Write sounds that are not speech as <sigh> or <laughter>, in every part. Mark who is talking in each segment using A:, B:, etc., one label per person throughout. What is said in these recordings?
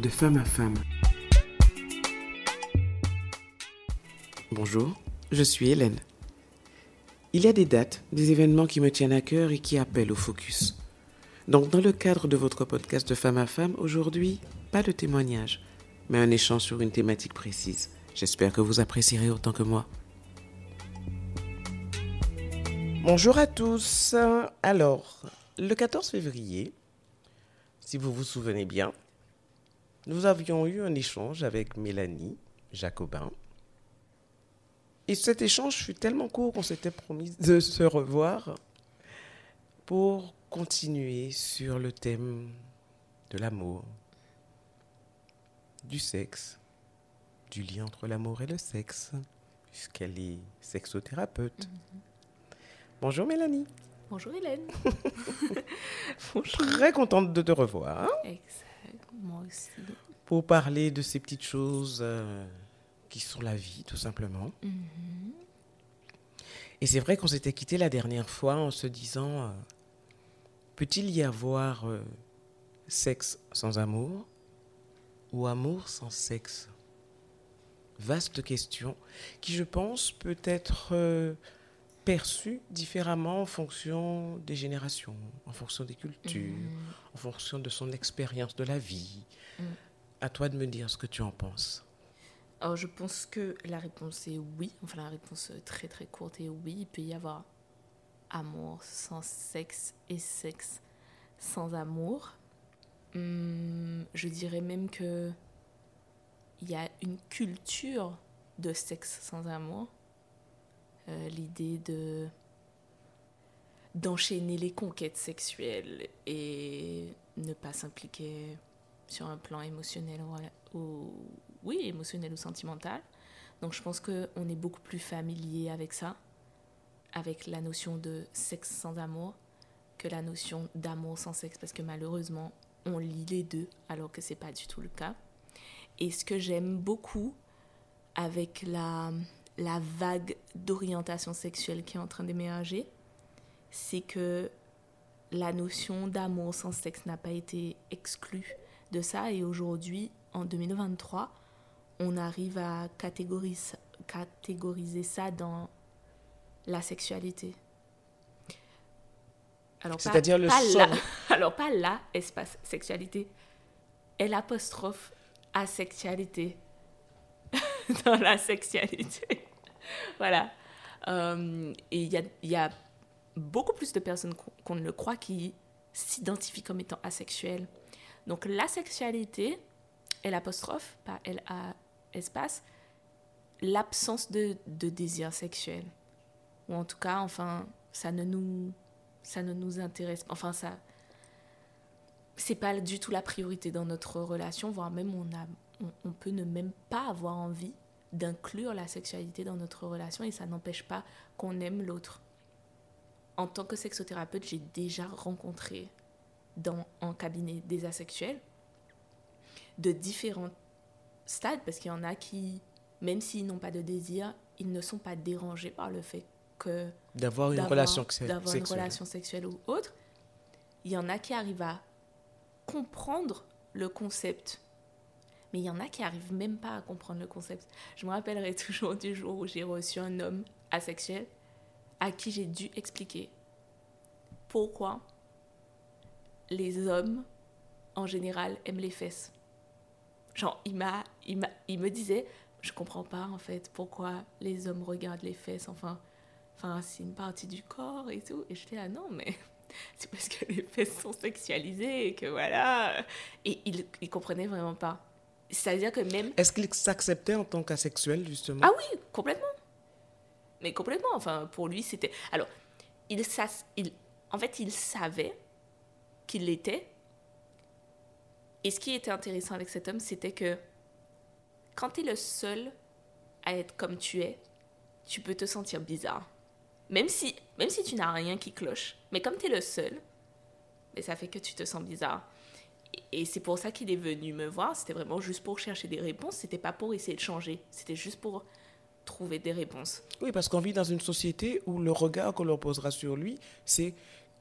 A: de femme à femme. Bonjour, je suis Hélène. Il y a des dates, des événements qui me tiennent à cœur et qui appellent au focus. Donc dans le cadre de votre podcast de femme à femme, aujourd'hui, pas de témoignage, mais un échange sur une thématique précise. J'espère que vous apprécierez autant que moi. Bonjour à tous. Alors, le 14 février, si vous vous souvenez bien, nous avions eu un échange avec Mélanie Jacobin. Et cet échange fut tellement court qu'on s'était promis de se revoir pour continuer sur le thème de l'amour, du sexe, du lien entre l'amour et le sexe, puisqu'elle est sexothérapeute. Bonjour Mélanie.
B: Bonjour Hélène. <laughs> <laughs>
A: Très contente de te revoir.
B: Moi aussi.
A: Pour parler de ces petites choses euh, qui sont la vie, tout simplement.
B: Mhm.
A: Et c'est vrai qu'on s'était quitté la dernière fois en se disant euh, peut-il y avoir euh, sexe sans amour ou amour sans sexe? Vaste question qui, je pense, peut être perçue différemment en fonction des générations, en fonction des cultures,
B: Mhm.
A: en fonction de son expérience de la vie.
B: Mm.
A: À toi de me dire ce que tu en penses.
B: Alors, je pense que la réponse est oui. Enfin, la réponse très très courte est oui. Il peut y avoir amour sans sexe et sexe sans amour. Hum, je dirais même que il y a une culture de sexe sans amour. Euh, L'idée de d'enchaîner les conquêtes sexuelles et ne pas s'impliquer sur un plan émotionnel ou, ou- oui émotionnel ou sentimental. Donc je pense que on est beaucoup plus familier avec ça avec la notion de sexe sans amour que la notion d'amour sans sexe parce que malheureusement on lit les deux alors que c'est pas du tout le cas. Et ce que j'aime beaucoup avec la la vague d'orientation sexuelle qui est en train d'émerger c'est que la notion d'amour sans sexe n'a pas été exclue de ça et aujourd'hui, en 2023, on arrive à catégoriser, catégoriser ça dans la sexualité. Alors,
A: C'est-à-dire le
B: pas
A: sol.
B: la- <laughs> alors pas la espace sexualité, L apostrophe asexualité <laughs> dans la sexualité. <laughs> voilà. Euh, et il y a, beaucoup plus de personnes qu'on ne le croit qui s'identifient comme étant asexuelles. Donc la sexualité, L apostrophe, pas L A espace, l'absence de, désir sexuel. Ou en tout cas, enfin, ça ne nous, ça ne nous intéresse Enfin, ça, c'est pas du tout la priorité dans notre relation, voire même on, a, on peut ne même pas avoir envie d'inclure la sexualité dans notre relation et ça n'empêche pas qu'on aime l'autre. En tant que sexothérapeute, j'ai déjà rencontré dans, en cabinet des asexuels de différents stades parce qu'il y en a qui, même s'ils n'ont pas de désir, ils ne sont pas dérangés par le fait que
A: D'avoir une
B: d'avoir
A: relation sexuelle
B: ou autre. Il y en a qui arrivent à comprendre le concept, mais il y en a qui arrivent même pas à comprendre le concept. Je me rappellerai <laughs> toujours du jour où j'ai reçu un homme asexuel à qui j'ai dû expliquer pourquoi les hommes en général aiment les fesses. Genre, il m'a, il m'a, il me disait, je comprends pas en fait pourquoi les hommes regardent les fesses. Enfin, enfin, c'est une partie du corps et tout. Et j'étais là, non, mais <laughs> c'est parce que les fesses sont sexualisées et que voilà. Et il, il comprenait vraiment pas. C'est-à-dire que même
A: Est-ce qu'il s'acceptait en tant qu'asexuel, justement?
B: Ah oui, complètement. Mais complètement. Enfin, pour lui, c'était. Alors, il, il, en fait, il savait qu'il l'était. Et ce qui était intéressant avec cet homme, c'était que quand tu es le seul à être comme tu es, tu peux te sentir bizarre. Même si, même si tu n'as rien qui cloche. Mais comme tu es le seul, mais ça fait que tu te sens bizarre. Et- c'est pour ça qu'il est venu me voir. C'était vraiment juste pour chercher des réponses. C'était pas pour essayer de changer. C'était juste pour trouver des réponses.
A: Oui, parce qu'on vit dans une société où le regard qu'on leur posera sur lui, c'est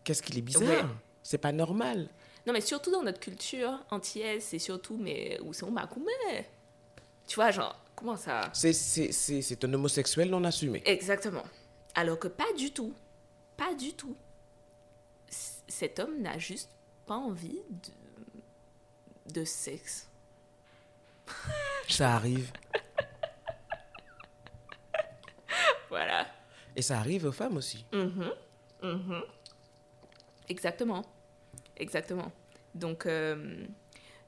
A: qu'est-ce qu'il est bizarre
B: Ouais.
A: C'est pas normal.
B: Non, mais surtout dans notre culture antillaise, c'est surtout, mais où c'est mais Tu vois, genre, comment ça?
A: C'est un homosexuel non assumé.
B: Exactement. Alors que pas du tout. Pas du tout. Cet homme n'a juste pas envie de, de sexe.
A: Ça arrive. <laughs>
B: voilà.
A: Et ça arrive aux femmes aussi.
B: Mm-hmm. Mm-hmm. Exactement. Exactement. Donc, euh,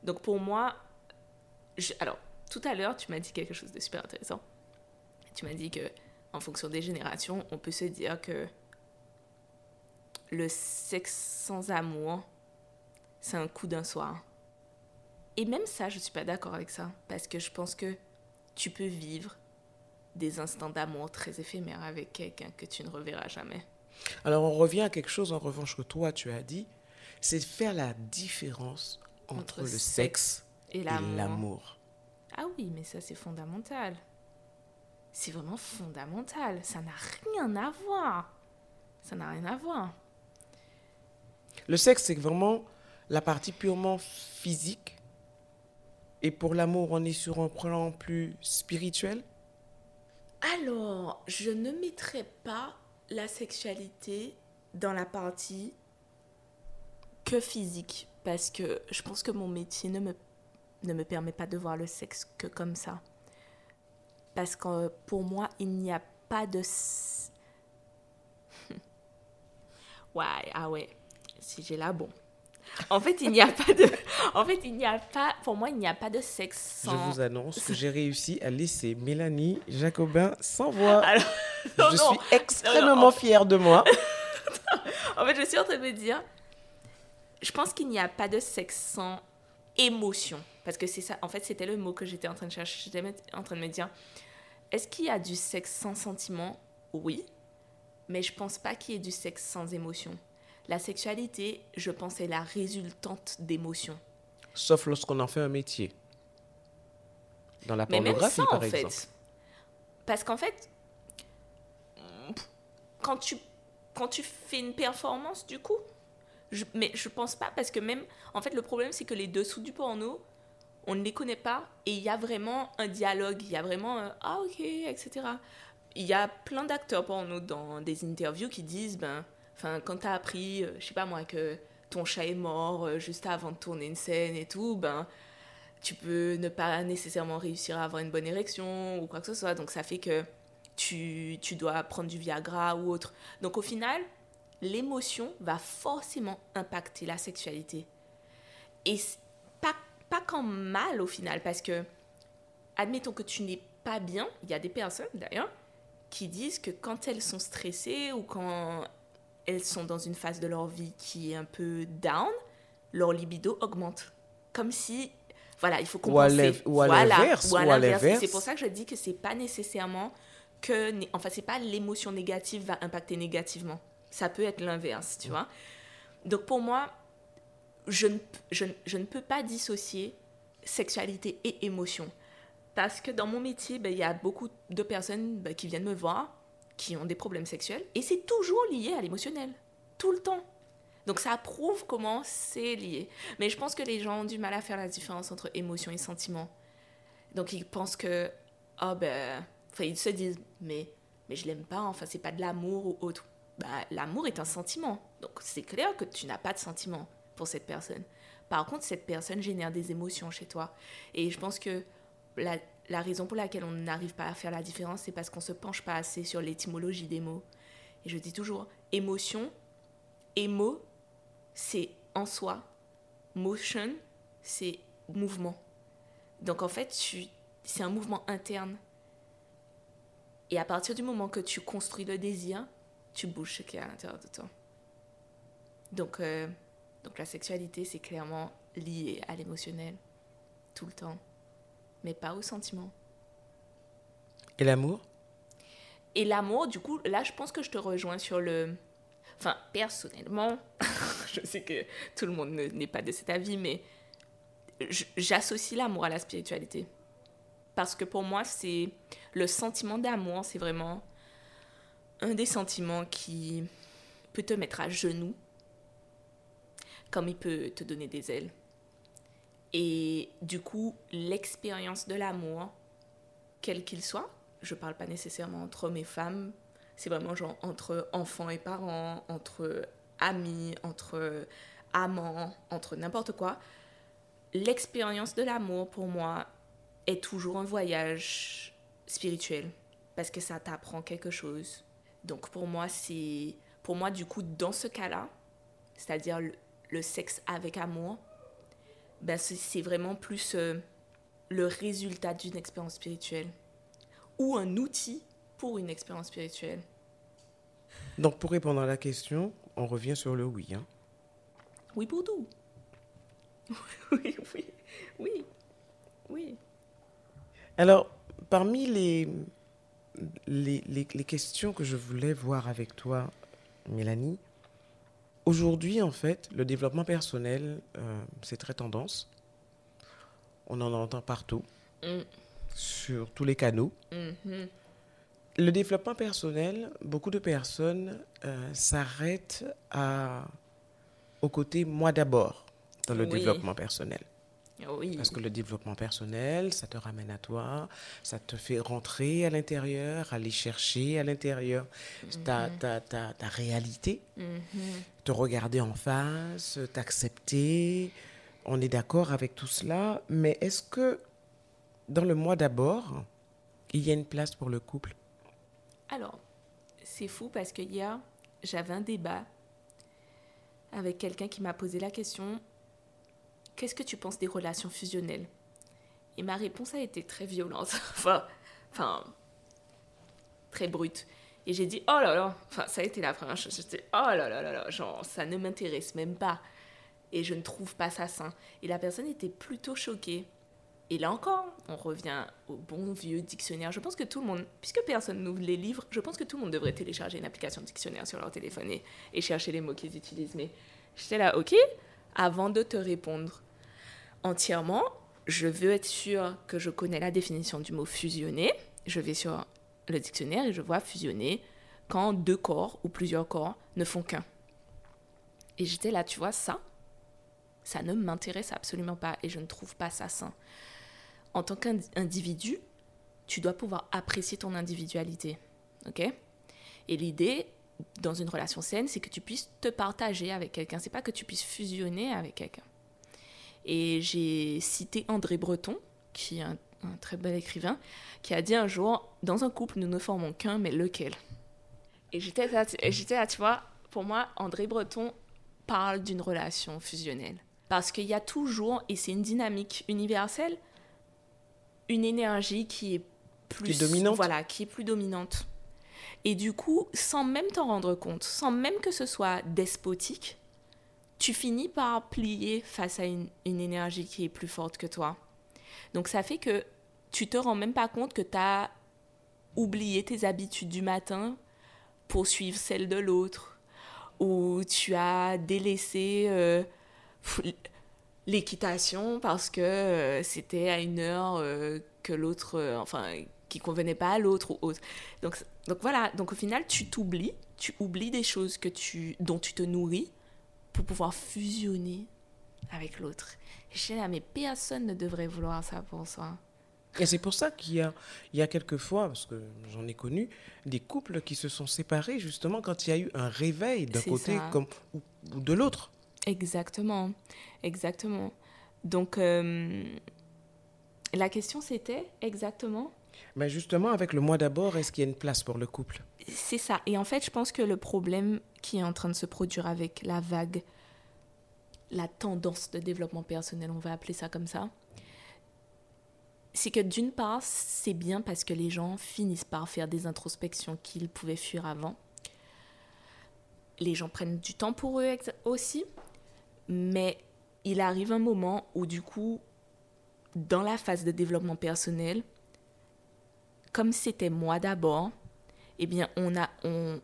B: donc pour moi, alors, tout à l'heure, tu m'as dit quelque chose de super intéressant. Tu m'as dit que en fonction des générations, on peut se dire que le sexe sans amour, c'est un coup d'un soir. Et même ça, je ne suis pas d'accord avec ça. Parce que je pense que tu peux vivre des instants d'amour très éphémères avec quelqu'un que tu ne reverras jamais.
A: Alors on revient à quelque chose en revanche que toi tu as dit, c'est faire la différence entre, le sexe, et l'amour.
B: Ah oui, mais ça c'est fondamental. C'est vraiment fondamental. Ça n'a rien à voir. Ça n'a rien à voir.
A: Le sexe, c'est vraiment la partie purement physique. Et pour l'amour, on est sur un plan plus spirituel?
B: Alors, je ne mettrai pas la sexualité dans la partie que physique. Parce que je pense que mon métier ne me, ne me permet pas de voir le sexe que comme ça. Parce que pour moi, il n'y a pas de... ouais, <laughs> ah ouais si j'ai là, bon. En fait, il n'y a pas de. En fait, il n'y a pas. Pour moi, il n'y a pas de sexe sans.
A: Je vous annonce que j'ai réussi à laisser Mélanie Jacobin sans voix. <laughs> je suis extrêmement fière de moi. <laughs>
B: en fait, je suis en train de me dire. Je pense qu'il n'y a pas de sexe sans émotion. Parce que c'est ça. En fait, c'était le mot que j'étais en train de chercher. J'étais en train de me dire est-ce qu'il y a du sexe sans sentiment? Oui. Mais je pense pas qu'il y ait du sexe sans émotion. La sexualité, je pense, est la résultante d'émotions.
A: Sauf lorsqu'on en fait un métier. Dans la pornographie, par exemple.
B: Parce qu'en fait, quand tu, quand tu fais une performance, du coup, je, mais je pense pas, parce que même, en fait, le problème, c'est que les dessous du porno, on ne les connaît pas, et il y a vraiment un dialogue, il y a vraiment un, ah ok, etc. Il y a plein d'acteurs porno dans des interviews qui disent, ben, Enfin, quand t'as appris, euh, je sais pas moi, que ton chat est mort euh, juste avant de tourner une scène et tout, ben, tu peux ne pas nécessairement réussir à avoir une bonne érection ou quoi que ce soit. Donc ça fait que tu, tu dois prendre du Viagra ou autre. Donc au final, l'émotion va forcément impacter la sexualité. Et pas, pas qu'en mal au final, parce que, admettons que tu n'es pas bien, il y a des personnes d'ailleurs qui disent que quand elles sont stressées ou quand elles sont dans une phase de leur vie qui est un peu down, leur libido augmente. Comme si, voilà, il faut compenser.
A: Ou à l'inverse. Ou à l'inverse.
B: C'est pour ça que je dis que c'est pas nécessairement que, enfin, c'est pas l'émotion négative va impacter négativement. Ça peut être l'inverse, tu vois. Donc pour moi, je ne, je, je ne peux pas dissocier sexualité et émotion. Parce que dans mon métier, ben, il y a beaucoup de personnes ben, qui viennent me voir qui ont des problèmes sexuels et c'est toujours lié à l'émotionnel, tout le temps. Donc ça prouve comment c'est lié. Mais je pense que les gens ont du mal à faire la différence entre émotion et sentiment. Donc ils pensent que, oh ben, enfin ils se disent, mais, mais je l'aime pas, enfin c'est pas de l'amour ou autre. Bah, l'amour est un sentiment. Donc c'est clair que tu n'as pas de sentiment pour cette personne. Par contre, cette personne génère des émotions chez toi. Et je pense que la, la raison pour laquelle on n'arrive pas à faire la différence, c'est parce qu'on ne se penche pas assez sur l'étymologie des mots. Et je dis toujours, émotion, émo, c'est en soi. Motion, c'est mouvement. Donc en fait, c'est un mouvement interne. Et à partir du moment que tu construis le désir, tu bouges ce qui est à l'intérieur de toi. Donc, euh, donc la sexualité, c'est clairement lié à l'émotionnel, tout le temps mais pas au sentiment.
A: Et l'amour?
B: Et l'amour, du coup, là, je pense que je te rejoins sur le... Enfin, personnellement, <laughs> je sais que tout le monde n'est pas de cet avis, mais j'associe l'amour à la spiritualité. Parce que pour moi, c'est le sentiment d'amour, c'est vraiment un des sentiments qui peut te mettre à genoux. comme il peut te donner des ailes. Et du coup, l'expérience de l'amour, quel qu'il soit, je parle pas nécessairement entre hommes et femmes, c'est vraiment genre entre enfants et parents, entre amis, entre amants, entre n'importe quoi. L'expérience de l'amour, pour moi, est toujours un voyage spirituel parce que ça t'apprend quelque chose. Donc pour moi, c'est pour moi du coup dans ce cas-là, c'est-à-dire le, sexe avec amour, ben c'est vraiment plus euh, le résultat d'une expérience spirituelle ou un outil pour une expérience spirituelle.
A: Donc pour répondre à la question, on revient sur le oui. Hein?
B: Oui pour tout. <laughs> oui, oui, oui, oui.
A: Alors, parmi les, les, les, questions que je voulais voir avec toi, Mélanie, aujourd'hui, en fait, le développement personnel, euh, c'est très tendance. On en entend partout, mm. sur tous les canaux. Mm-hmm. Le développement personnel, beaucoup de personnes euh, s'arrêtent au côté moi d'abord dans le développement personnel. Parce que le développement personnel, ça te ramène à toi, ça te fait rentrer à l'intérieur, aller chercher à l'intérieur ta, mhm. ta, ta, ta, réalité, mhm. te regarder en face, t'accepter. On est d'accord avec tout cela, mais est-ce que dans le moi d'abord, il y a une place pour le couple?
B: Alors, c'est fou parce que hier, j'avais un débat avec quelqu'un qui m'a posé la question Qu'est-ce que tu penses des relations fusionnelles? Et ma réponse a été très violente, <laughs> enfin, très brute. Et j'ai dit, oh là là, enfin, ça a été la première chose. J'étais, oh là là là là, genre, ça ne m'intéresse même pas. Et je ne trouve pas ça sain. Et la personne était plutôt choquée. Et là encore, on revient au bon vieux dictionnaire. Je pense que tout le monde, puisque personne n'ouvre les livres, je pense que tout le monde devrait télécharger une application de dictionnaire sur leur téléphone et chercher les mots qu'ils utilisent. Mais j'étais là, ok, avant de te répondre, entièrement, je veux être sûr que je connais la définition du mot fusionner. Je vais sur le dictionnaire et je vois fusionner quand deux corps ou plusieurs corps ne font qu'un. Et j'étais là, tu vois, ça, ça ne m'intéresse absolument pas et je ne trouve pas ça sain. En tant qu'individu, tu dois pouvoir apprécier ton individualité. OK? Et l'idée dans une relation saine, c'est que tu puisses te partager avec quelqu'un. C'est pas que tu puisses fusionner avec quelqu'un. Et j'ai cité André Breton, qui est un, très bel écrivain, qui a dit un jour Dans un couple, nous ne formons qu'un, mais lequel? Et j'étais là, là, tu vois, pour moi, André Breton parle d'une relation fusionnelle. Parce qu'il y a toujours, et c'est une dynamique universelle, une énergie qui est plus
A: dominante.
B: Voilà, qui est plus dominante. Et du coup, sans même t'en rendre compte, sans même que ce soit despotique, tu finis par plier face à une, énergie qui est plus forte que toi. Donc ça fait que tu te rends même pas compte que tu as oublié tes habitudes du matin pour suivre celles de l'autre, ou tu as délaissé euh, l'équitation parce que euh, c'était à une heure euh, que l'autre, enfin, qui convenait pas à l'autre ou autre. Donc, donc voilà, donc au final, tu t'oublies, tu oublies des choses que tu, dont tu te nourris pour pouvoir fusionner avec l'autre. Je là, mais personne ne devrait vouloir ça pour soi.
A: Et c'est pour ça qu'il y a, il y a quelques fois, parce que j'en ai connu, des couples qui se sont séparés justement quand il y a eu un réveil d'un côté comme, ou, de l'autre.
B: Exactement, exactement. Donc, euh, la question c'était exactement
A: mais justement, avec le moi d'abord, est-ce qu'il y a une place pour le couple?
B: C'est ça. Et en fait, je pense que le problème qui est en train de se produire avec la vague, la tendance de développement personnel, on va appeler ça comme ça, c'est que d'une part, c'est bien parce que les gens finissent par faire des introspections qu'ils pouvaient fuir avant. Les gens prennent du temps pour eux aussi, mais il arrive un moment où du coup, dans la phase de développement personnel, comme c'était moi d'abord, eh bien, on, a, on,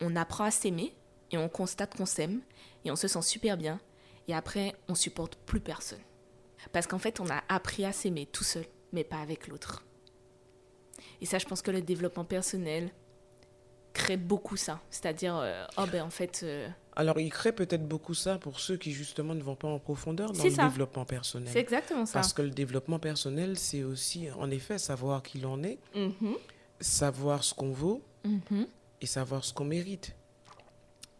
B: on apprend à s'aimer et on constate qu'on s'aime et on se sent super bien. Et après, on supporte plus personne. Parce qu'en fait, on a appris à s'aimer tout seul, mais pas avec l'autre. Et ça, je pense que le développement personnel crée beaucoup ça. C'est-à-dire, euh, oh ben en fait, euh,
A: Alors, il crée peut-être beaucoup ça pour ceux qui, justement, ne vont pas en profondeur dans le
B: ça.
A: développement personnel.
B: C'est exactement ça.
A: Parce que le développement personnel, c'est aussi, en effet, savoir qui l'on est,
B: Mhm,
A: savoir ce qu'on vaut
B: mhm.
A: et savoir ce qu'on mérite.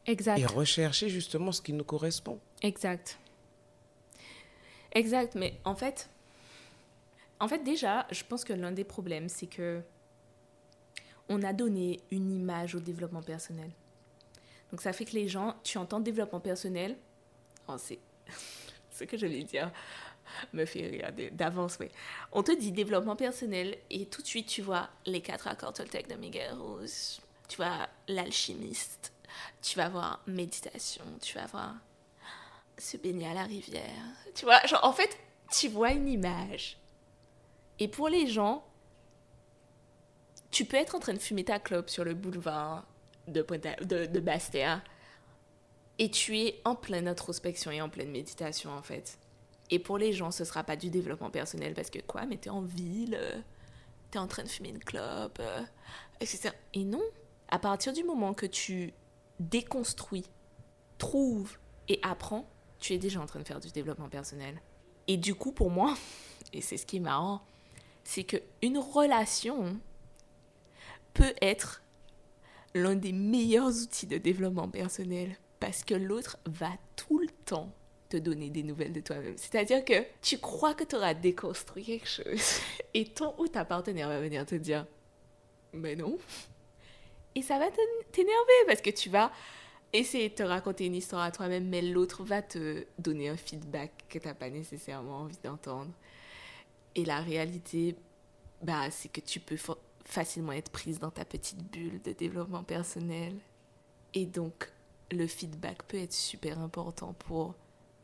B: Exact.
A: Et rechercher, justement, ce qui nous correspond.
B: Exact. Exact, mais en fait, en fait déjà, je pense que l'un des problèmes, c'est que on a donné une image au développement personnel. Donc ça fait que les gens, tu entends développement personnel, oh, c'est <laughs> ce que je vais dire me fait rire d'avance, oui. On te dit développement personnel et tout de suite tu vois les quatre accords Toltec de Miguel Rose, tu vois l'alchimiste, tu vas voir méditation, tu vas voir se baigner à la rivière. Tu vois, en fait, tu vois une image. Et pour les gens, tu peux être en train de fumer ta clope sur le boulevard de, de, de Bastia et tu es en pleine introspection et en pleine méditation, en fait. Et pour les gens, ce sera pas du développement personnel parce que quoi, mais t'es en ville, euh, t'es en train de fumer une clope, euh, etc. Et non, à partir du moment que tu déconstruis, trouves et apprends, tu es déjà en train de faire du développement personnel. Et du coup, pour moi, <laughs> et c'est ce qui est marrant, c'est que une relation peut être l'un des meilleurs outils de développement personnel parce que l'autre va tout le temps te donner des nouvelles de toi-même. C'est-à-dire que tu crois que tu auras déconstruit quelque chose <laughs> et ton ou ta partenaire va venir te dire mais non. Et ça va t'énerver parce que tu vas essayer de te raconter une histoire à toi-même, mais l'autre va te donner un feedback que tu n'as pas nécessairement envie d'entendre. Et la réalité, bah, c'est que tu peux facilement être prise dans ta petite bulle de développement personnel. Et donc, le feedback peut être super important pour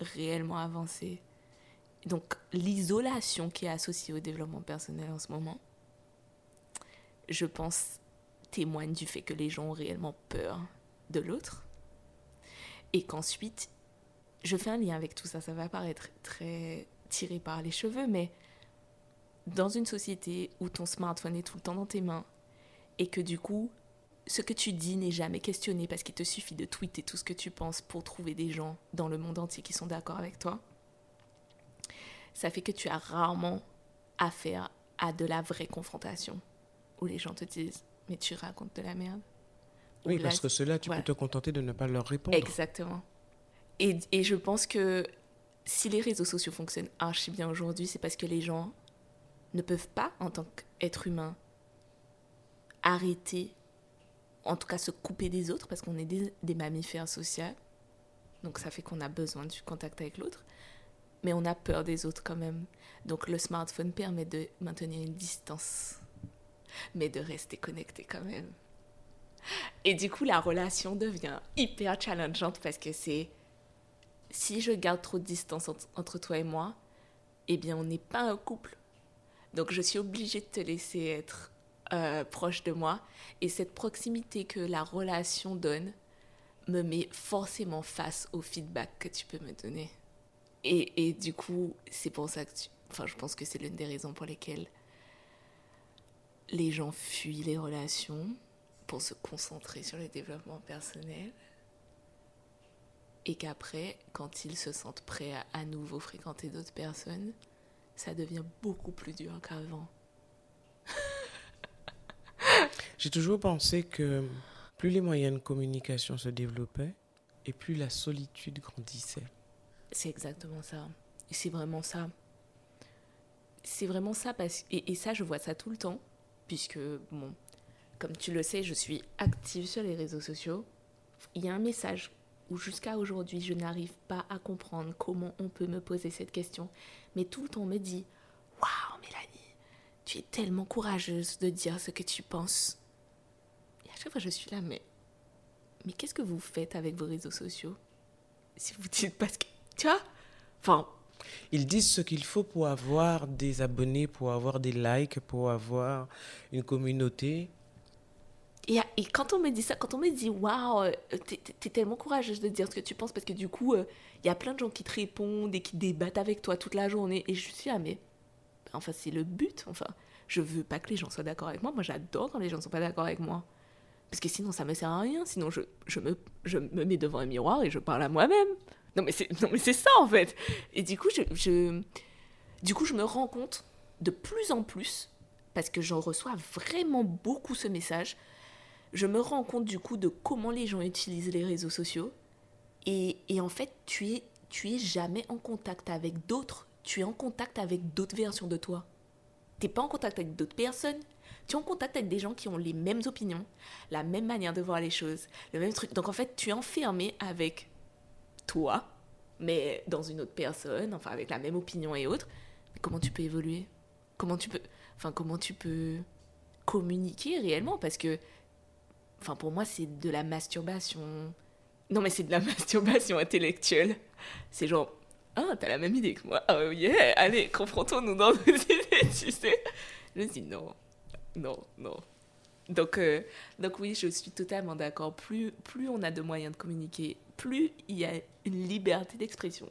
B: réellement avancer. Donc, l'isolation qui est associée au développement personnel en ce moment, je pense, témoigne du fait que les gens ont réellement peur de l'autre. Et qu'ensuite, je fais un lien avec tout ça, ça va paraître très tiré par les cheveux, mais dans une société où ton smartphone est tout le temps dans tes mains et que du coup, ce que tu dis n'est jamais questionné parce qu'il te suffit de tweeter tout ce que tu penses pour trouver des gens dans le monde entier qui sont d'accord avec toi, ça fait que tu as rarement affaire à de la vraie confrontation où les gens te disent mais tu racontes de la merde.
A: Oui,
B: là,
A: parce que cela, tu
B: voilà.
A: peux te contenter de ne pas leur répondre.
B: Exactement. Et, et je pense que si les réseaux sociaux fonctionnent archi bien aujourd'hui, c'est parce que les gens ne peuvent pas, en tant qu'être humain, arrêter, en tout cas se couper des autres, parce qu'on est des, des mammifères sociaux. Donc ça fait qu'on a besoin du contact avec l'autre. Mais on a peur des autres quand même. Donc le smartphone permet de maintenir une distance, mais de rester connecté quand même. Et du coup, la relation devient hyper challengeante parce que c'est si je garde trop de distance ent- entre toi et moi, eh bien, on n'est pas un couple. Donc, je suis obligée de te laisser être euh, proche de moi. Et cette proximité que la relation donne me met forcément face au feedback que tu peux me donner. Et, et du coup, c'est pour ça que tu... Enfin, je pense que c'est l'une des raisons pour lesquelles les gens fuient les relations pour se concentrer sur le développement personnel et qu'après, quand ils se sentent prêts à à nouveau fréquenter d'autres personnes, ça devient beaucoup plus dur qu'avant. <laughs>
A: J'ai toujours pensé que plus les moyens de communication se développaient et plus la solitude grandissait.
B: C'est exactement ça. Et c'est vraiment ça. C'est vraiment ça parce et, et ça je vois ça tout le temps puisque bon comme tu le sais je suis active sur les réseaux sociaux. Il y a un message jusqu'à aujourd'hui je n'arrive pas à comprendre comment on peut me poser cette question mais tout le temps me dit waouh Mélanie tu es tellement courageuse de dire ce que tu penses. Et à chaque fois je suis là mais mais qu'est-ce que vous faites avec vos réseaux sociaux? Si vous dites parce que tu vois? Enfin
A: Ils disent ce qu'il faut pour avoir des abonnés, pour avoir des likes, pour avoir une communauté.
B: Et, quand on me dit ça, quand on me dit waouh, euh, t'es tellement courageuse de dire ce que tu penses parce que du coup, euh, il y a plein de gens qui te répondent et qui débattent avec toi toute la journée. Et je suis là, mais enfin, c'est le but. Enfin, je veux pas que les gens soient d'accord avec moi. Moi, j'adore quand les gens sont pas d'accord avec moi. Parce que sinon, ça me sert à rien. Sinon, je, me, mets devant un miroir et je parle à moi-même. Non, mais c'est, ça, en fait. Et du coup, du coup, je me rends compte de plus en plus, parce que j'en reçois vraiment beaucoup ce message, je me rends compte du coup de comment les gens utilisent les réseaux sociaux. Et, en fait, tu es, tu es jamais en contact avec d'autres. Tu es en contact avec d'autres versions de toi. T'es pas en contact avec d'autres personnes. Tu es en contact avec des gens qui ont les mêmes opinions, la même manière de voir les choses, le même truc. Donc en fait, tu es enfermé avec toi, mais dans une autre personne, enfin avec la même opinion et autres. Comment tu peux évoluer? Comment tu peux, enfin comment tu peux communiquer réellement? Parce que, enfin pour moi, c'est de la masturbation. Non mais c'est de la <laughs> masturbation intellectuelle. C'est genre, ah t'as la même idée que moi. Oh yeah, allez, confrontons-nous dans nos <laughs> idées, tu sais. Je me dis non, non, non. Donc, euh, donc oui, je suis totalement d'accord. Plus, plus on a de moyens de communiquer, plus il y a une liberté d'expression.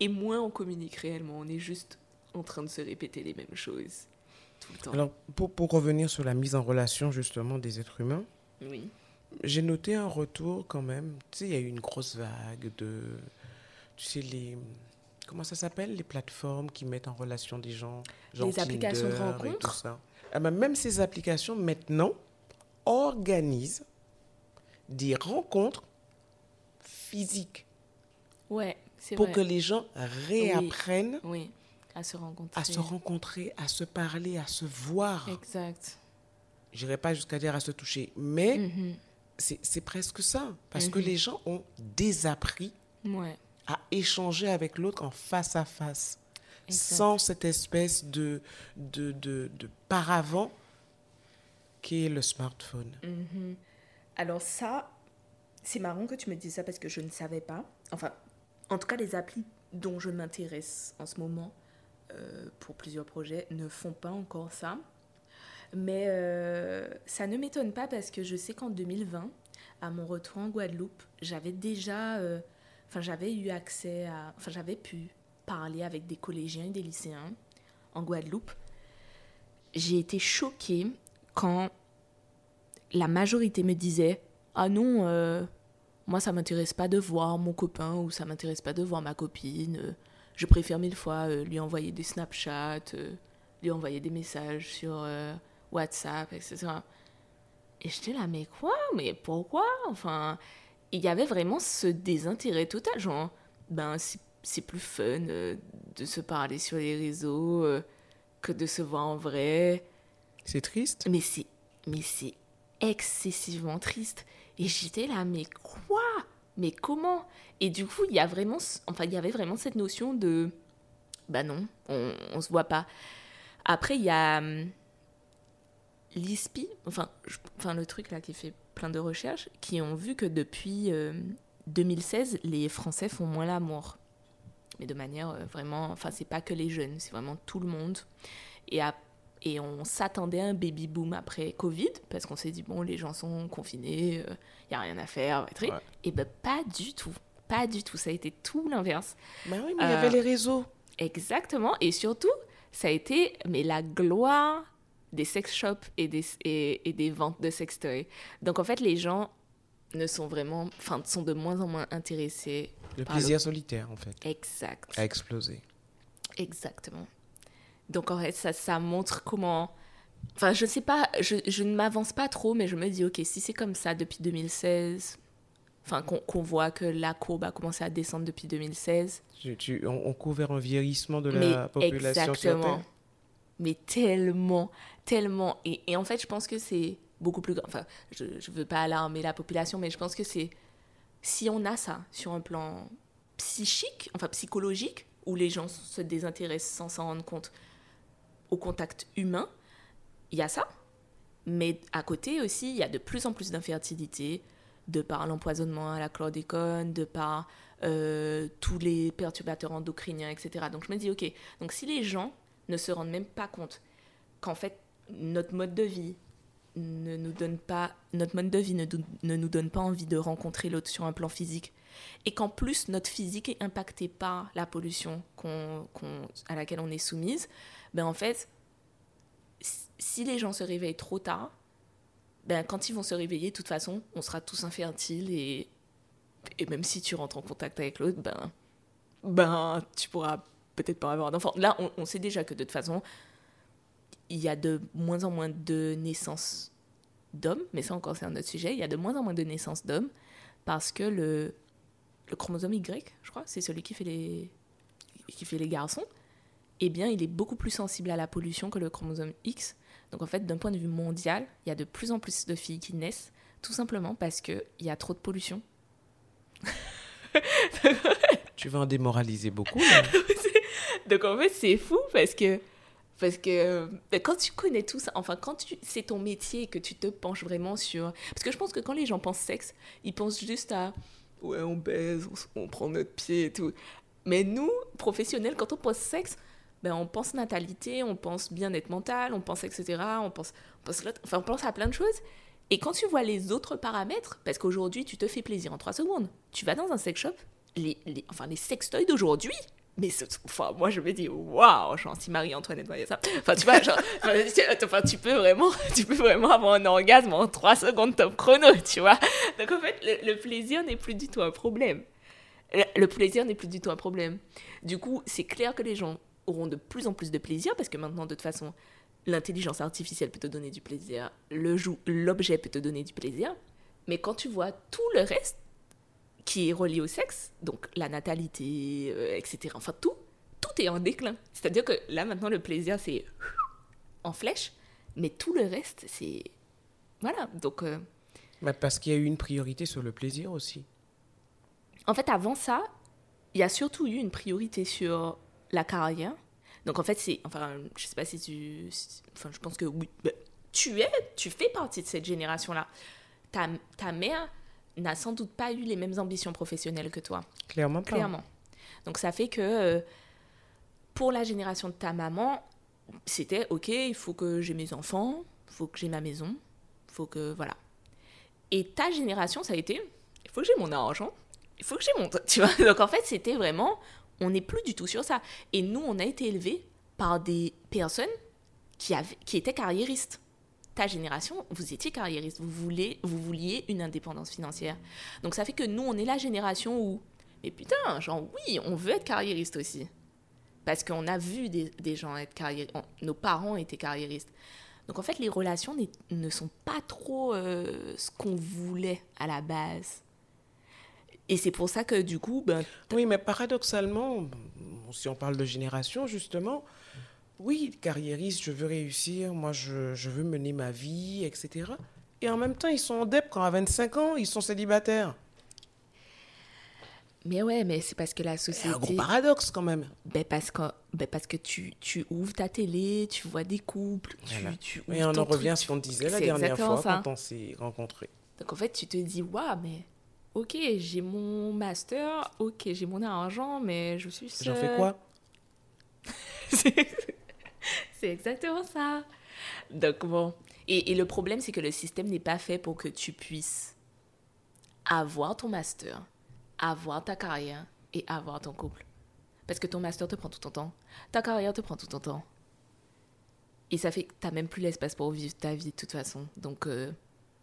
B: Et moins on communique réellement. On est juste en train de se répéter les mêmes choses tout le temps.
A: Alors, pour, pour revenir sur la mise en relation justement des êtres humains,
B: oui.
A: j'ai noté un retour quand même. Tu sais, il y a eu une grosse vague de. Tu sais, les. Comment ça s'appelle? Les plateformes qui mettent en relation des gens. genre
B: Les applications de
A: et tout ça. Ah ben, même ces applications maintenant organisent des rencontres physiques
B: Ouais, c'est
A: pour
B: vrai.
A: que les gens réapprennent
B: Oui, à se rencontrer.
A: à se rencontrer, à se parler, à se voir.
B: Exact.
A: Je n'irai pas jusqu'à dire à se toucher, mais
B: Mhm.
A: c'est c'est presque ça. Parce que
B: Mhm.
A: les gens ont désappris
B: Ouais,
A: à échanger avec l'autre en face à face, sans cette espèce de, de, de, de paravent qui est le smartphone.
B: Mhm. Alors ça, c'est marrant que tu me dises ça parce que je ne savais pas. Enfin, en tout cas, les applis dont je m'intéresse en ce moment euh, pour plusieurs projets ne font pas encore ça. Mais euh, ça ne m'étonne pas parce que je sais qu'en 2020, à mon retour en Guadeloupe, j'avais déjà, euh, enfin j'avais eu accès à, enfin j'avais pu parler avec des collégiens et des lycéens en Guadeloupe. J'ai été choquée quand la majorité me disait ah non euh, moi ça m'intéresse pas de voir mon copain ou ça m'intéresse pas de voir ma copine je préfère mille fois lui envoyer des Snapchat euh, lui envoyer des messages sur WhatsApp etc et j'étais là mais quoi? Mais pourquoi? Enfin il y avait vraiment ce désintérêt total genre ben c'est plus fun euh, de se parler sur les réseaux euh, que de se voir en vrai.
A: C'est triste?
B: Mais c'est mais c'est excessivement triste. Et j'étais là mais quoi? Mais comment? Et du coup il y a vraiment enfin il y avait vraiment cette notion de bah non on, on se voit pas. Après il y a hum, l'ISPI enfin je- enfin le truc là qui fait plein de recherches qui ont vu que depuis euh, 2016 les Français font moins l'amour mais de manière euh, vraiment enfin c'est pas que les jeunes c'est vraiment tout le monde et à et on s'attendait à un baby boom après Covid, parce qu'on s'est dit, bon, les gens sont confinés, il n'y a rien à faire. Et
A: Ouais.
B: et ben pas du tout. Pas du tout. Ça a été tout l'inverse.
A: Bah oui, mais il y
B: Euh,
A: avait les réseaux.
B: Exactement. Et surtout, ça a été mais la gloire des sex shops et des, et, et des ventes de sextoys. Donc en fait, les gens ne sont vraiment, enfin, sont de moins en moins intéressés.
A: Le
B: par
A: plaisir solitaire, en fait,
B: Exact.
A: a explosé.
B: Exactement. Donc en fait, ça, ça montre comment... Enfin, je sais pas, je, je ne m'avance pas trop, mais je me dis, ok, si c'est comme ça depuis 2016, enfin, qu'on voit que la courbe a commencé à descendre depuis 2016,
A: Tu, tu- on, on court vers un vieillissement de
B: mais
A: la population
B: exactement. Mais tellement, tellement. Et, en fait, je pense que c'est beaucoup plus. Enfin, je ne veux pas alarmer la population, mais je pense que c'est. Si on a ça sur un plan psychique, enfin psychologique, où les gens se désintéressent sans s'en rendre compte au contact humain, il y a ça. Mais à côté aussi, il y a de plus en plus d'infertilité, de par l'empoisonnement à la chlordécone, de par euh, tous les perturbateurs endocriniens, etc. Donc je me dis, ok, donc si les gens ne se rendent même pas compte qu'en fait, notre mode de vie ne nous donne pas, notre mode de vie ne, ne nous donne pas envie de rencontrer l'autre sur un plan physique, et qu'en plus notre physique est impacté par la pollution qu'on- à laquelle on est soumise, ben en fait, si- si les gens se réveillent trop tard, ben, quand ils vont se réveiller, de toute façon, on sera tous infertiles et, et même si tu rentres en contact avec l'autre, ben, ben, tu pourras peut-être pas avoir d'enfant. Là, on, on, sait déjà que de toute façon, il y a de moins en moins de naissances d'hommes, mais ça encore c'est un autre sujet, il y a de moins en moins de naissances d'hommes parce que le, le chromosome Y, je crois, c'est celui qui fait les, qui fait les garçons, eh bien, il est beaucoup plus sensible à la pollution que le chromosome X. Donc en fait, d'un point de vue mondial, il y a de plus en plus de filles qui naissent, tout simplement parce qu'il y a trop de pollution. <laughs>
A: tu vas en démoraliser beaucoup. <laughs>
B: Donc en fait, c'est fou parce que parce que ben, quand tu connais tout ça, enfin quand c'est ton métier et que tu te penches vraiment sur... Parce que je pense que quand les gens pensent sexe, ils pensent juste à... Ouais, on baise, on, prend notre pied et tout. Mais nous, professionnels, quand on pense sexe, ben, on pense natalité, on pense bien-être mental, on pense etc. On pense, on pense, enfin, on pense à plein de choses. Et quand tu vois les autres paramètres, parce qu'aujourd'hui, tu te fais plaisir en 3 secondes, tu vas dans un sex shop, les, les, enfin, les sextoys d'aujourd'hui, mais enfin, moi je me dis waouh genre si Marie-Antoinette voyait ça. Enfin tu vois genre <laughs> enfin, tu peux vraiment <laughs> tu peux vraiment avoir un orgasme en 3 secondes top chrono tu vois. Donc en fait le, le plaisir n'est plus du tout un problème. Le plaisir n'est plus du tout un problème. Du coup c'est clair que les gens auront de plus en plus de plaisir parce que maintenant de toute façon l'intelligence artificielle peut te donner du plaisir le l'objet peut te donner du plaisir. Mais quand tu vois tout le reste qui est relié au sexe, donc la natalité, euh, etc. Enfin, tout, tout est en déclin. C'est-à-dire que là, maintenant, le plaisir, c'est en flèche, mais tout le reste, c'est... Voilà, donc... Euh...
A: Bah parce qu'il y a eu une priorité sur le plaisir aussi.
B: En fait, avant ça, il y a surtout eu une priorité sur la carrière. Donc, en fait, c'est... Enfin, je sais pas si tu... Enfin, je pense que oui. Bah, tu es... Tu fais partie de cette génération-là. Ta, ta mère n'a sans doute pas eu les mêmes ambitions professionnelles que toi.
A: Clairement pas.
B: Clairement. Donc ça fait que euh, pour la génération de ta maman, c'était ok, il faut que j'ai mes enfants, il faut que j'ai ma maison, il faut que voilà. Et ta génération, ça a été, il faut que j'ai mon argent, il faut que j'ai mon, tu vois. <laughs> Donc en fait, c'était vraiment, on n'est plus du tout sur ça. Et nous, on a été élevés par des personnes qui avaient, qui étaient carriéristes ta génération, vous étiez carriériste, vous, voulez, vous vouliez une indépendance financière. Donc ça fait que nous, on est la génération où, mais putain, genre oui, on veut être carriériste aussi. Parce qu'on a vu des, gens être carriéristes, nos parents étaient carriéristes. Donc en fait, les relations ne sont pas trop euh, ce qu'on voulait à la base. Et c'est pour ça que du coup... Ben,
A: oui, mais paradoxalement, si on parle de génération, justement, oui, carriériste, je veux réussir, moi je, je, veux mener ma vie, etc. Et en même temps, ils sont en dep quand à 25 ans, ils sont célibataires.
B: Mais ouais, mais c'est parce que la société...
A: C'est un gros paradoxe quand même.
B: Ben parce que, ben parce que tu, tu ouvres ta télé, tu vois des couples,
A: voilà.
B: tu,
A: tu Et on en revient à ce qu'on disait la dernière fois ça. quand on s'est rencontrés.
B: Donc en fait, tu te dis, waouh, mais ok, j'ai mon master, ok, j'ai mon argent, mais je suis seule.
A: J'en fais quoi? <laughs>
B: c'est exactement ça. Donc bon. Et, et le problème, c'est que le système n'est pas fait pour que tu puisses avoir ton master, avoir ta carrière et avoir ton couple. Parce que ton master te prend tout ton temps, ta carrière te prend tout ton temps. Et ça fait que tu n'as même plus l'espace pour vivre ta vie de toute façon. Donc, euh,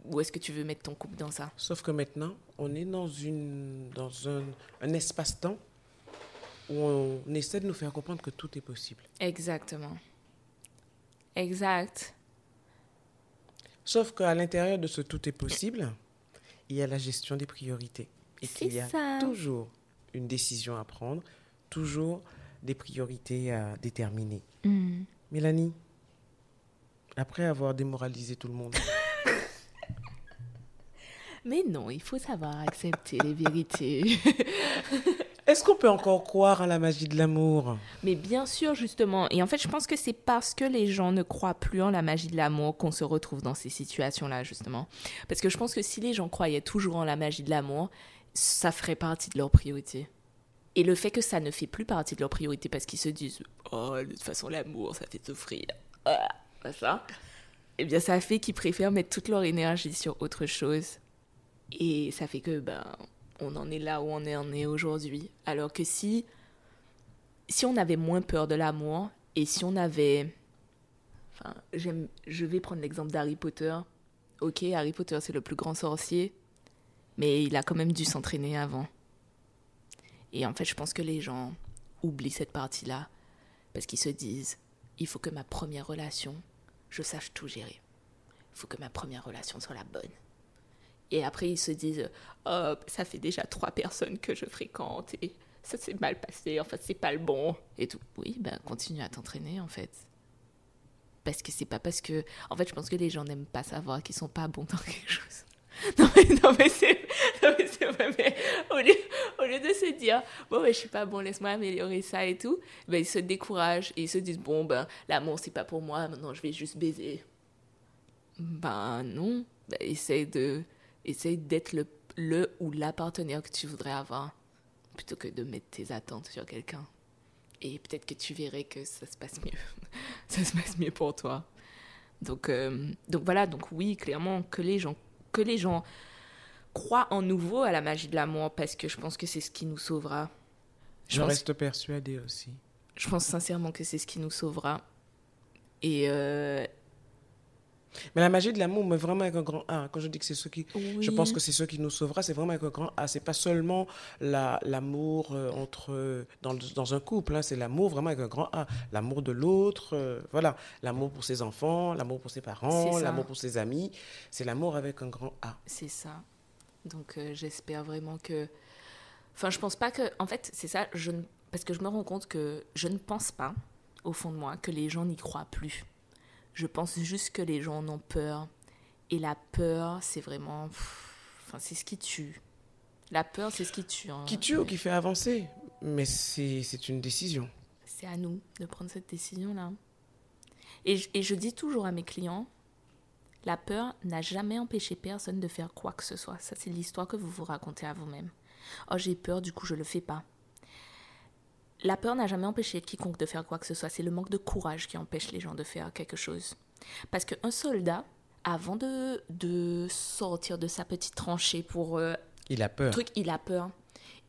B: où est-ce que tu veux mettre ton couple dans ça?
A: Sauf que maintenant, on est dans, une, dans un, un espace-temps où on essaie de nous faire comprendre que tout est possible.
B: Exactement. Exact.
A: Sauf qu'à l'intérieur de ce tout est possible, il y a la gestion des priorités. Et qu'il y a
B: ça.
A: toujours une décision à prendre, toujours des priorités à déterminer.
B: Mm.
A: Mélanie, après avoir démoralisé tout le monde. <laughs>
B: Mais non, il faut savoir accepter les vérités. <laughs>
A: Est-ce qu'on peut encore croire à la magie de l'amour?
B: Mais bien sûr, justement. Et en fait, je pense que c'est parce que les gens ne croient plus en la magie de l'amour qu'on se retrouve dans ces situations-là, justement. Parce que je pense que si les gens croyaient toujours en la magie de l'amour, ça ferait partie de leur priorité. Et le fait que ça ne fait plus partie de leur priorité parce qu'ils se disent Oh, de toute façon, l'amour, ça fait souffrir. Ah, ça. Eh bien, ça fait qu'ils préfèrent mettre toute leur énergie sur autre chose. Et ça fait que, ben, on en est là où on en est aujourd'hui. Alors que si, si on avait moins peur de l'amour et si on avait. Enfin, je vais prendre l'exemple d'Harry Potter. ok, Harry Potter c'est le plus grand sorcier, mais il a quand même dû s'entraîner avant. Et en fait, je pense que les gens oublient cette partie-là parce qu'ils se disent, il faut que ma première relation, je sache tout gérer. Il faut que ma première relation soit la bonne. Et après, ils se disent, oh, ça fait déjà trois personnes que je fréquente et ça s'est mal passé, en fait, c'est pas le bon. Et tout. Oui, ben, continue à t'entraîner, en fait. Parce que c'est pas parce que. En fait, je pense que les gens n'aiment pas savoir qu'ils sont pas bons dans quelque chose. <laughs> Non, mais, non, mais c'est vrai, mais au lieu, au lieu, de se dire, bon, ben, je suis pas bon, laisse-moi améliorer ça et tout, ben, ils se découragent et ils se disent, bon, ben, l'amour, c'est pas pour moi, maintenant, je vais juste baiser. Ben, non. Ben, essaye de. Essaye d'être le, le ou la partenaire que tu voudrais avoir plutôt que de mettre tes attentes sur quelqu'un. Et peut-être que tu verrais que ça se passe mieux. <laughs> ça se passe mieux pour toi. Donc, euh, donc voilà, donc oui, clairement, que les gens, que les gens croient en nouveau à la magie de l'amour, parce que je pense que c'est ce qui nous sauvera.
A: Je, reste persuadée aussi.
B: Je pense sincèrement que c'est ce qui nous sauvera. Et, euh,
A: mais la magie de l'amour, mais vraiment avec un grand A. Quand je dis que c'est ce qui, je pense que c'est ce qui nous sauvera, c'est vraiment avec un grand A. C'est pas seulement l'amour euh, entre dans, dans, un couple, hein, c'est l'amour vraiment avec un grand A. L'amour de l'autre, euh, voilà, l'amour pour ses enfants, l'amour pour ses parents, l'amour pour ses amis. C'est l'amour avec un grand A.
B: C'est ça. Donc euh, j'espère vraiment que, enfin, je pense pas que, en fait, c'est ça. Je parce que je me rends compte que je ne pense pas, au fond de moi, que les gens n'y croient plus je pense juste que les gens en ont peur. Et la peur, c'est vraiment. Enfin, c'est ce qui tue. La peur, c'est ce qui tue. Hein.
A: Qui tue ou qui fait avancer. Mais c'est une décision.
B: C'est à nous de prendre cette décision-là. Et, et je dis toujours à mes clients la peur n'a jamais empêché personne de faire quoi que ce soit. Ça, c'est l'histoire que vous vous racontez à vous-même. Oh, j'ai peur, du coup, je le fais pas. La peur n'a jamais empêché quiconque de faire quoi que ce soit. C'est le manque de courage qui empêche les gens de faire quelque chose. Parce qu'un soldat, avant de, de sortir de sa petite tranchée pour... Euh,
A: il a peur.
B: Truc, il a peur.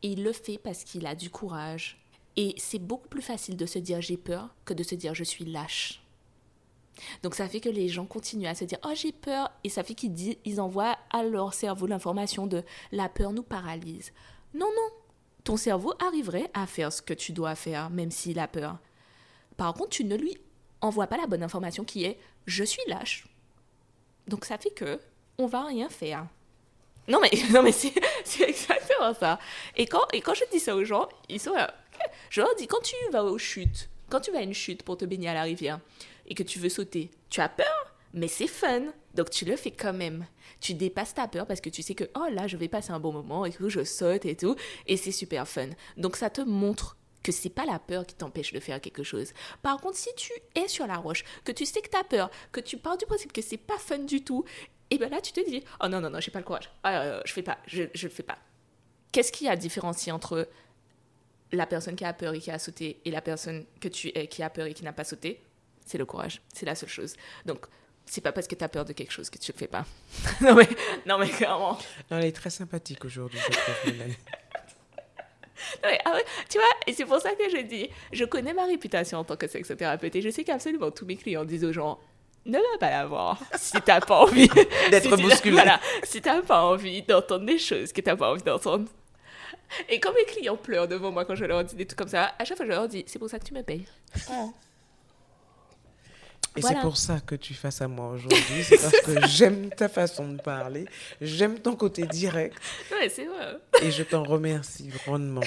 B: Et il le fait parce qu'il a du courage. Et c'est beaucoup plus facile de se dire j'ai peur que de se dire je suis lâche. Donc ça fait que les gens continuent à se dire oh j'ai peur et ça fait qu'ils ils envoient à leur cerveau l'information de la peur nous paralyse. Non non, ton cerveau arriverait à faire ce que tu dois faire, même s'il a peur. Par contre, tu ne lui envoies pas la bonne information qui est je suis lâche. Donc ça fait que on va rien faire. Non mais, <laughs> non mais <laughs> c'est, exactement ça. Et quand, et quand je dis ça aux gens, ils sont là. Je leur dis, quand tu vas aux chutes, quand tu vas à une chute pour te baigner à la rivière et que tu veux sauter, tu as peur, mais c'est fun. Donc tu le fais quand même. Tu dépasses ta peur parce que tu sais que oh là je vais passer un bon moment et que je saute et tout et c'est super fun. Donc ça te montre que c'est pas la peur qui t'empêche de faire quelque chose. Par contre, si tu es sur la roche, que tu sais que tu as peur, que tu pars du principe que c'est pas fun du tout, et ben là tu te dis oh non non non, j'ai pas le courage. Ah, euh, je fais pas, je je le fais pas. Qu'est-ce qui a différencié entre la personne qui a peur et qui a sauté et la personne que tu qui a peur et qui n'a pas sauté? C'est le courage, c'est la seule chose. Donc c'est pas parce que tu as peur de quelque chose que tu le fais pas. <laughs> non, mais, non, mais clairement.
A: Non, elle est très sympathique aujourd'hui, je trouve,
B: ah tu vois, et c'est pour ça que je dis, je connais ma réputation en tant que sexothérapeute et je sais qu'absolument tous mes clients disent aux gens, ne va pas l'avoir si t'as pas envie <laughs>
A: d'être bousculé.
B: Voilà, si t'as pas envie d'entendre des choses que t'as pas envie d'entendre. Et quand mes clients pleurent devant moi quand je leur dis des trucs comme ça, à chaque fois je leur dis, c'est pour ça que tu me payes. Oh.
A: Et c'est pour ça que tu fasses à moi aujourd'hui. C'est parce que <laughs> j'aime ta façon de parler. J'aime ton côté direct.
B: Ouais, c'est vrai.
A: Et je t'en remercie grandement.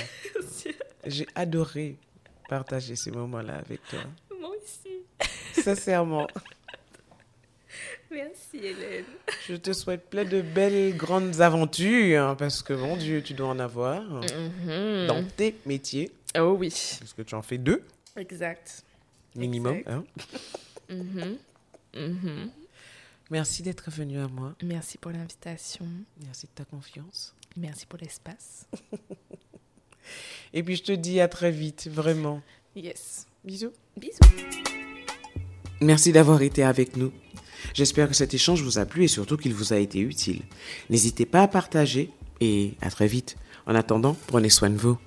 A: <laughs> J'ai adoré partager ces moments-là avec toi.
B: Moi aussi.
A: Sincèrement. <laughs>
B: Merci Hélène.
A: Je te souhaite plein de belles grandes aventures hein, parce que mon Dieu, tu dois en avoir mm-hmm. dans tes métiers.
B: Oh oui.
A: Parce que tu en fais deux.
B: Exact.
A: Minimum. Hein. Mhm. Mhm. Merci d'être venu à moi.
B: Merci pour l'invitation.
A: Merci de ta confiance.
B: Merci pour l'espace.
A: Et puis je te dis à très vite, vraiment.
B: Yes.
A: Bisous.
B: Bisous.
A: Merci d'avoir été avec nous. J'espère que cet échange vous a plu et surtout qu'il vous a été utile. N'hésitez pas à partager et à très vite. En attendant, prenez soin de vous.